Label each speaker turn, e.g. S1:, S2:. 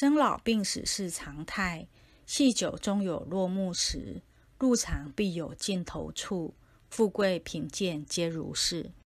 S1: 生老病死是常态细酒终有落幕时入场必有尽头处富贵贫贱皆如是。